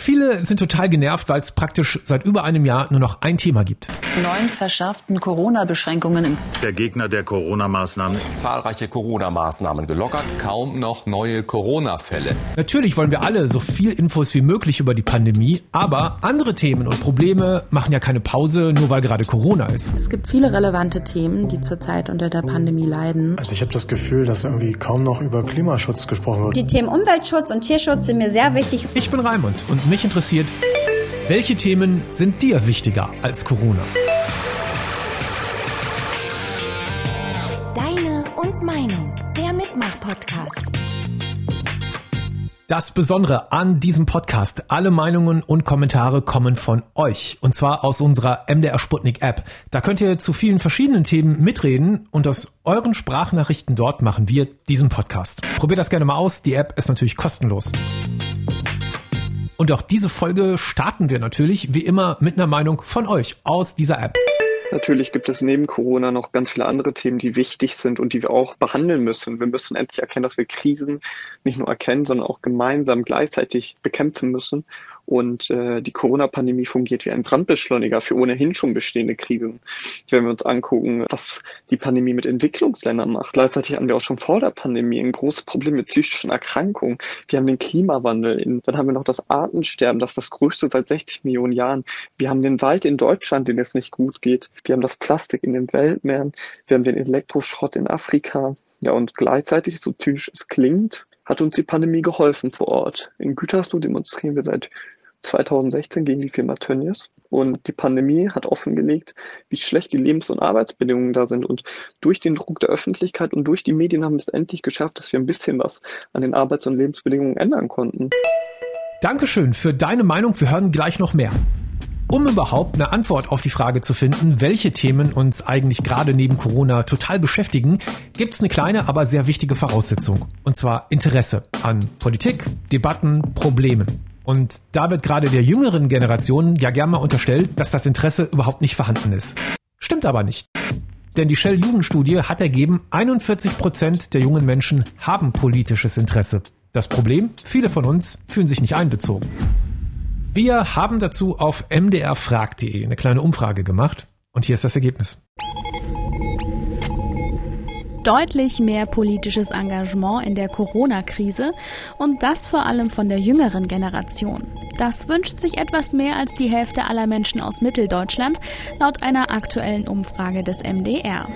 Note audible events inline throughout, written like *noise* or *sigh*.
Viele sind total genervt, weil es praktisch seit über einem Jahr nur noch ein Thema gibt. Neun verschärften Corona-Beschränkungen. Der Gegner der Corona-Maßnahmen. Zahlreiche Corona-Maßnahmen gelockert, kaum noch neue Corona-Fälle. Natürlich wollen wir alle so viel Infos wie möglich über die Pandemie, aber andere Themen und Probleme machen ja keine Pause, nur weil gerade Corona ist. Es gibt viele relevante Themen, die zurzeit unter der Pandemie leiden. Also ich habe das Gefühl, dass irgendwie kaum noch über Klimaschutz gesprochen wird. Die Themen Umweltschutz und Tierschutz sind mir sehr wichtig. Ich bin Raimund und mich interessiert, welche Themen sind dir wichtiger als Corona? Deine und Meinung, der Mitmach-Podcast. Das Besondere an diesem Podcast, alle Meinungen und Kommentare kommen von euch. Und zwar aus unserer MDR Sputnik App. Da könnt ihr zu vielen verschiedenen Themen mitreden und aus euren Sprachnachrichten dort machen wir diesen Podcast. Probiert das gerne mal aus. Die App ist natürlich kostenlos. Und auch diese Folge starten wir natürlich wie immer mit einer Meinung von euch aus dieser App. Natürlich gibt es neben Corona noch ganz viele andere Themen, die wichtig sind und die wir auch behandeln müssen. Wir müssen endlich erkennen, dass wir Krisen nicht nur erkennen, sondern auch gemeinsam gleichzeitig bekämpfen müssen. Und äh, die Corona-Pandemie fungiert wie ein Brandbeschleuniger für ohnehin schon bestehende Krisen. Wenn wir uns angucken, was die Pandemie mit Entwicklungsländern macht. Gleichzeitig hatten wir auch schon vor der Pandemie ein großes Problem mit psychischen Erkrankungen. Wir haben den Klimawandel. Dann haben wir noch das Artensterben, das ist das größte seit 60 Millionen Jahren. Wir haben den Wald in Deutschland, den es nicht gut geht. Wir haben das Plastik in den Weltmeeren. Wir haben den Elektroschrott in Afrika. Ja, und gleichzeitig, so zynisch es klingt, hat uns die Pandemie geholfen vor Ort. In Gütersloh demonstrieren wir seit 2016 gegen die Firma Tönnies. Und die Pandemie hat offengelegt, wie schlecht die Lebens- und Arbeitsbedingungen da sind. Und durch den Druck der Öffentlichkeit und durch die Medien haben wir es endlich geschafft, dass wir ein bisschen was an den Arbeits- und Lebensbedingungen ändern konnten. Dankeschön für deine Meinung. Wir hören gleich noch mehr. Um überhaupt eine Antwort auf die Frage zu finden, welche Themen uns eigentlich gerade neben Corona total beschäftigen, gibt es eine kleine, aber sehr wichtige Voraussetzung. Und zwar Interesse an Politik, Debatten, Problemen. Und da wird gerade der jüngeren Generation ja gern mal unterstellt, dass das Interesse überhaupt nicht vorhanden ist. Stimmt aber nicht. Denn die Shell-Jugendstudie hat ergeben, 41 Prozent der jungen Menschen haben politisches Interesse. Das Problem, viele von uns fühlen sich nicht einbezogen. Wir haben dazu auf mdrfrag.de eine kleine Umfrage gemacht und hier ist das Ergebnis. Deutlich mehr politisches Engagement in der Corona-Krise und das vor allem von der jüngeren Generation. Das wünscht sich etwas mehr als die Hälfte aller Menschen aus Mitteldeutschland, laut einer aktuellen Umfrage des MDR.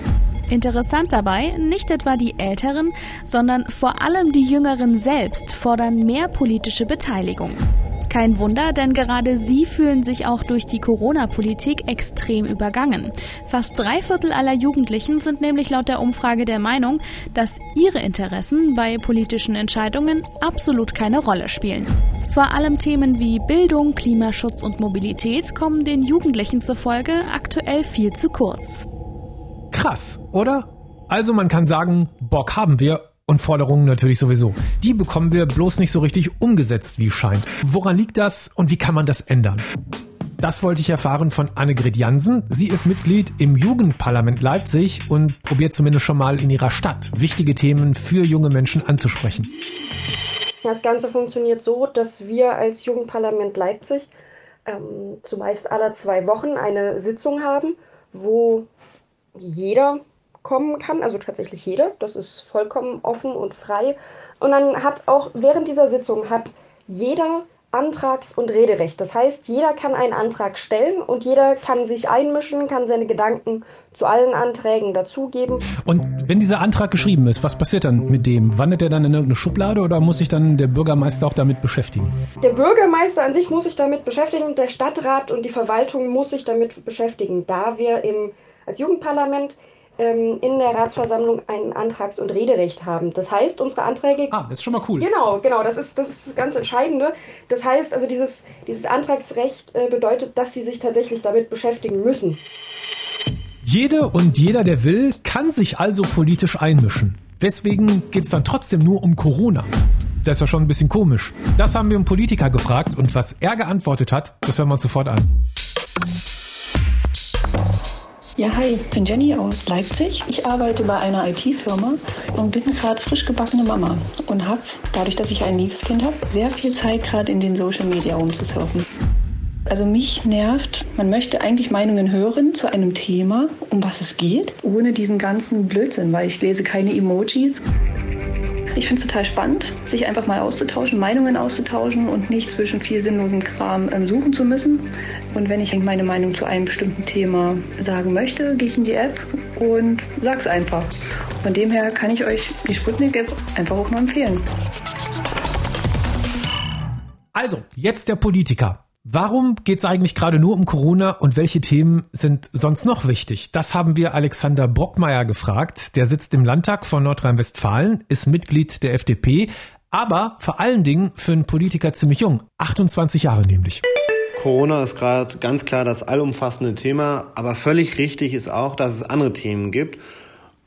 Interessant dabei, nicht etwa die Älteren, sondern vor allem die Jüngeren selbst fordern mehr politische Beteiligung. Kein Wunder, denn gerade sie fühlen sich auch durch die Corona-Politik extrem übergangen. Fast drei Viertel aller Jugendlichen sind nämlich laut der Umfrage der Meinung, dass ihre Interessen bei politischen Entscheidungen absolut keine Rolle spielen. Vor allem Themen wie Bildung, Klimaschutz und Mobilität kommen den Jugendlichen zufolge aktuell viel zu kurz. Krass, oder? Also man kann sagen, Bock haben wir und Forderungen natürlich sowieso. Die bekommen wir bloß nicht so richtig umgesetzt, wie es scheint. Woran liegt das und wie kann man das ändern? Das wollte ich erfahren von Annegret Jansen. Sie ist Mitglied im Jugendparlament Leipzig und probiert zumindest schon mal in ihrer Stadt wichtige Themen für junge Menschen anzusprechen. Das Ganze funktioniert so, dass wir als Jugendparlament Leipzig ähm, zumeist alle zwei Wochen eine Sitzung haben, wo jeder kommen kann, also tatsächlich jeder, das ist vollkommen offen und frei. Und dann hat auch während dieser Sitzung hat jeder Antrags- und Rederecht. Das heißt, jeder kann einen Antrag stellen und jeder kann sich einmischen, kann seine Gedanken zu allen Anträgen dazugeben. Und wenn dieser Antrag geschrieben ist, was passiert dann mit dem? Wandert er dann in irgendeine Schublade oder muss sich dann der Bürgermeister auch damit beschäftigen? Der Bürgermeister an sich muss sich damit beschäftigen und der Stadtrat und die Verwaltung muss sich damit beschäftigen, da wir im, als Jugendparlament in der Ratsversammlung ein Antrags- und Rederecht haben. Das heißt, unsere Anträge. Ah, das ist schon mal cool. Genau, genau, das ist das, ist ganz Entscheidende. Das heißt, also dieses, dieses Antragsrecht äh, bedeutet, dass sie sich tatsächlich damit beschäftigen müssen. Jede und jeder, der will, kann sich also politisch einmischen. Deswegen geht's dann trotzdem nur um Corona. Das ist ja schon ein bisschen komisch. Das haben wir einen Politiker gefragt und was er geantwortet hat, das hören wir uns sofort an. Ja, hi, ich bin Jenny aus Leipzig. Ich arbeite bei einer IT-Firma und bin gerade frisch gebackene Mama und habe, dadurch, dass ich ein liebes Kind habe, sehr viel Zeit gerade in den Social Media rumzusurfen. Also mich nervt, man möchte eigentlich Meinungen hören zu einem Thema, um was es geht, ohne diesen ganzen Blödsinn, weil ich lese keine Emojis. Ich finde es total spannend, sich einfach mal auszutauschen, Meinungen auszutauschen und nicht zwischen viel sinnlosem Kram ähm, suchen zu müssen. Und wenn ich meine Meinung zu einem bestimmten Thema sagen möchte, gehe ich in die App und sag's einfach. Von dem her kann ich euch die Sputnik-App einfach auch nur empfehlen. Also, jetzt der Politiker. Warum geht es eigentlich gerade nur um Corona und welche Themen sind sonst noch wichtig? Das haben wir Alexander Brockmeier gefragt. Der sitzt im Landtag von Nordrhein-Westfalen, ist Mitglied der FDP, aber vor allen Dingen für einen Politiker ziemlich jung, 28 Jahre nämlich. Corona ist gerade ganz klar das allumfassende Thema, aber völlig richtig ist auch, dass es andere Themen gibt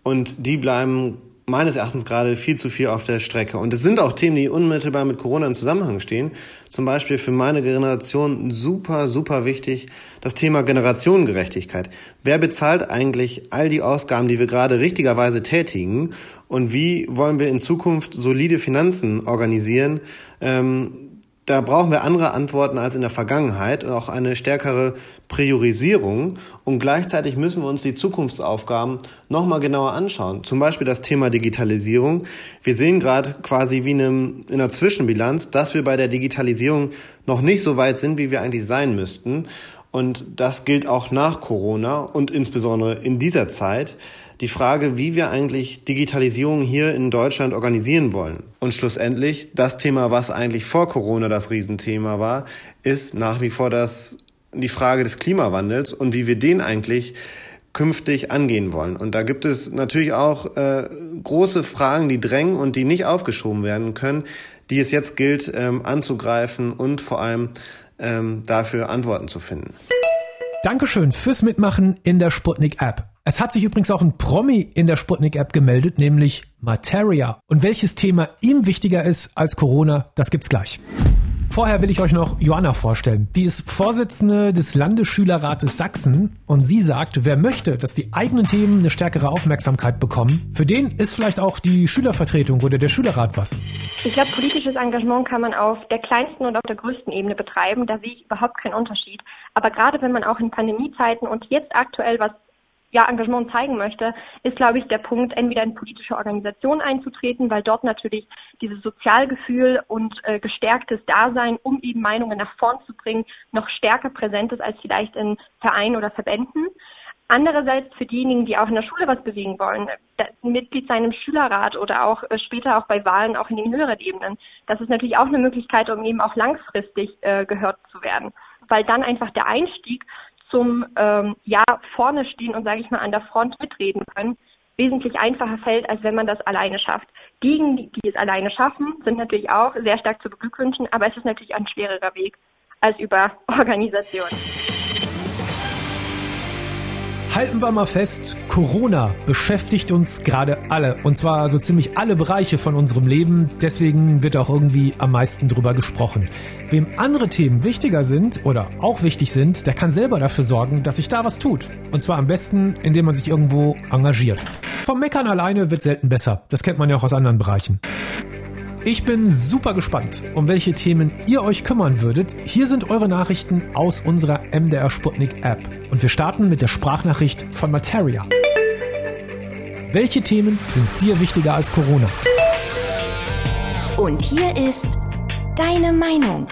und die bleiben meines Erachtens gerade viel zu viel auf der Strecke. Und es sind auch Themen, die unmittelbar mit Corona in Zusammenhang stehen. Zum Beispiel für meine Generation super, super wichtig das Thema Generationengerechtigkeit. Wer bezahlt eigentlich all die Ausgaben, die wir gerade richtigerweise tätigen? Und wie wollen wir in Zukunft solide Finanzen organisieren? Ähm, da brauchen wir andere Antworten als in der Vergangenheit und auch eine stärkere Priorisierung. Und gleichzeitig müssen wir uns die Zukunftsaufgaben nochmal genauer anschauen. Zum Beispiel das Thema Digitalisierung. Wir sehen gerade quasi wie in, einer Zwischenbilanz, dass wir bei der Digitalisierung noch nicht so weit sind, wie wir eigentlich sein müssten. Und das gilt auch nach Corona und insbesondere in dieser Zeit die Frage, wie wir eigentlich Digitalisierung hier in Deutschland organisieren wollen. Und schlussendlich, das Thema, was eigentlich vor Corona das Riesenthema war, ist nach wie vor das, die Frage des Klimawandels und wie wir den eigentlich künftig angehen wollen. Und da gibt es natürlich auch äh, große Fragen, die drängen und die nicht aufgeschoben werden können, die es jetzt gilt ähm, anzugreifen und vor allem ähm, dafür Antworten zu finden. Dankeschön fürs Mitmachen in der Sputnik App. Es hat sich übrigens auch ein Promi in der Sputnik-App gemeldet, nämlich Materia. Und welches Thema ihm wichtiger ist als Corona, das gibt's gleich. Vorher will ich euch noch Joanna vorstellen. Die ist Vorsitzende des Landesschülerrates Sachsen und sie sagt, wer möchte, dass die eigenen Themen eine stärkere Aufmerksamkeit bekommen, für den ist vielleicht auch die Schülervertretung oder der Schülerrat was. Ich glaube, politisches Engagement kann man auf der kleinsten und auf der größten Ebene betreiben. Da sehe ich überhaupt keinen Unterschied. Aber gerade wenn man auch in Pandemiezeiten und jetzt aktuell was ja, Engagement zeigen möchte, ist, glaube ich, der Punkt, entweder in politische Organisationen einzutreten, weil dort natürlich dieses Sozialgefühl und äh, gestärktes Dasein, um eben Meinungen nach vorn zu bringen, noch stärker präsent ist als vielleicht in Vereinen oder Verbänden. Andererseits für diejenigen, die auch in der Schule was bewegen wollen, Mitglied sein im Schülerrat oder auch äh, später auch bei Wahlen auch in den höheren Ebenen, das ist natürlich auch eine Möglichkeit, um eben auch langfristig äh, gehört zu werden, weil dann einfach der Einstieg zum ähm, ja vorne stehen und sage ich mal an der Front mitreden können, wesentlich einfacher fällt, als wenn man das alleine schafft. Diejenigen, die, die es alleine schaffen, sind natürlich auch sehr stark zu beglückwünschen, aber es ist natürlich ein schwererer Weg als über *laughs* Organisation. Halten wir mal fest, Corona beschäftigt uns gerade alle. Und zwar so ziemlich alle Bereiche von unserem Leben. Deswegen wird auch irgendwie am meisten drüber gesprochen. Wem andere Themen wichtiger sind oder auch wichtig sind, der kann selber dafür sorgen, dass sich da was tut. Und zwar am besten, indem man sich irgendwo engagiert. Vom Meckern alleine wird selten besser. Das kennt man ja auch aus anderen Bereichen. Ich bin super gespannt, um welche Themen ihr euch kümmern würdet. Hier sind eure Nachrichten aus unserer MDR Sputnik App. Und wir starten mit der Sprachnachricht von Materia. Welche Themen sind dir wichtiger als Corona? Und hier ist deine Meinung.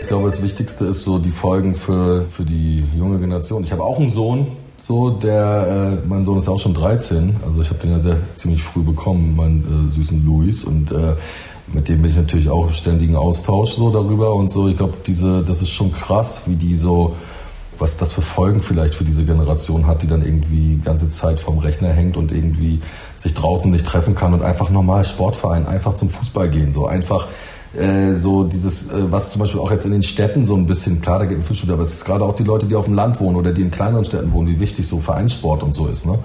Ich glaube, das Wichtigste ist so die Folgen für, für die junge Generation. Ich habe auch einen Sohn, so, der, äh, mein Sohn ist auch schon 13, also ich habe den ja sehr ziemlich früh bekommen, meinen äh, süßen Luis. Und äh, mit dem bin ich natürlich auch im ständigen Austausch so darüber und so. Ich glaube, diese, das ist schon krass, wie die so, was das für Folgen vielleicht für diese Generation hat, die dann irgendwie die ganze Zeit vorm Rechner hängt und irgendwie sich draußen nicht treffen kann und einfach normal Sportverein, einfach zum Fußball gehen, so einfach äh, so dieses, äh, was zum Beispiel auch jetzt in den Städten so ein bisschen, klar, da geht ein Fitnessstudio, aber es ist gerade auch die Leute, die auf dem Land wohnen oder die in kleineren Städten wohnen, wie wichtig so Vereinssport und so ist, ne?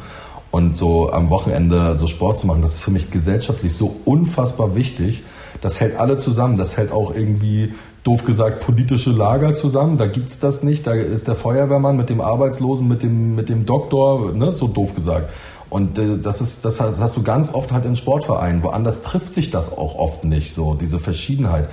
Und so am Wochenende so Sport zu machen, das ist für mich gesellschaftlich so unfassbar wichtig, Das hält alle zusammen. Das hält auch irgendwie doof gesagt, politische Lager zusammen. Da gibt's das nicht. Da ist der Feuerwehrmann mit dem Arbeitslosen, mit dem, mit dem Doktor, ne, so doof gesagt. Und äh, das ist, das hast du ganz oft halt in Sportvereinen. Woanders trifft sich das auch oft nicht, so diese Verschiedenheit.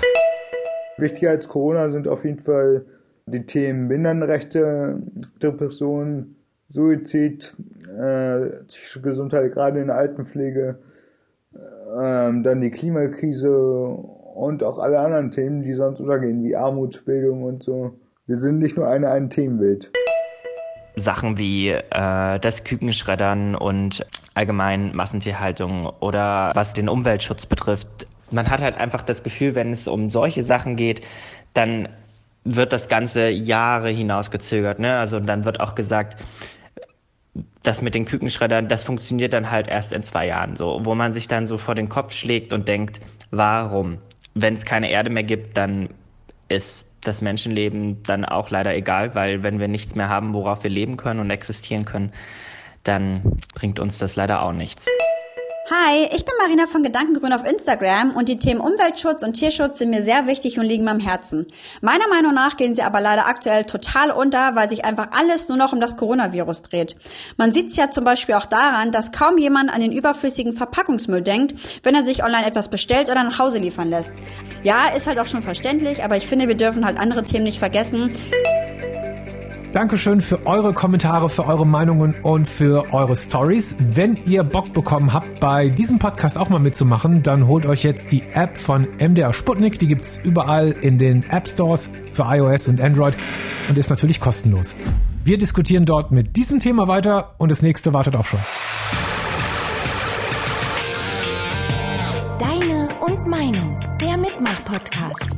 Wichtiger als Corona sind auf jeden Fall die Themen Behindertenrechte, Depression, Suizid, äh, psychische Gesundheit, gerade in der Altenpflege, äh, dann die Klimakrise und auch alle anderen Themen, die sonst untergehen, wie Armutsbildung und so. Wir sind nicht nur eine, ein Themenbild. Sachen wie äh, das Kükenschreddern und allgemein Massentierhaltung oder was den Umweltschutz betrifft. Man hat halt einfach das Gefühl, wenn es um solche Sachen geht, dann wird das Ganze Jahre hinausgezögert. Ne? Also dann wird auch gesagt, das mit den Kükenschreddern, das funktioniert dann halt erst in zwei Jahren so, wo man sich dann so vor den Kopf schlägt und denkt, warum? wenn es keine Erde mehr gibt, dann ist das Menschenleben dann auch leider egal, weil wenn wir nichts mehr haben, worauf wir leben können und existieren können, dann bringt uns das leider auch nichts. Hi, ich bin Marina von Gedankengrün auf Instagram und die Themen Umweltschutz und Tierschutz sind mir sehr wichtig und liegen mir am Herzen. Meiner Meinung nach gehen sie aber leider aktuell total unter, weil sich einfach alles nur noch um das Coronavirus dreht. Man sieht es ja zum Beispiel auch daran, dass kaum jemand an den überflüssigen Verpackungsmüll denkt, wenn er sich online etwas bestellt oder nach Hause liefern lässt. Ja, ist halt auch schon verständlich, aber ich finde, wir dürfen halt andere Themen nicht vergessen. Dankeschön für eure Kommentare, für eure Meinungen und für eure Stories. Wenn ihr Bock bekommen habt, bei diesem Podcast auch mal mitzumachen, dann holt euch jetzt die App von MDR Sputnik. Die gibt's überall in den App Stores für iOS und Android und ist natürlich kostenlos. Wir diskutieren dort mit diesem Thema weiter und das nächste wartet auch schon. Deine und Meinung, der Mitmach-Podcast.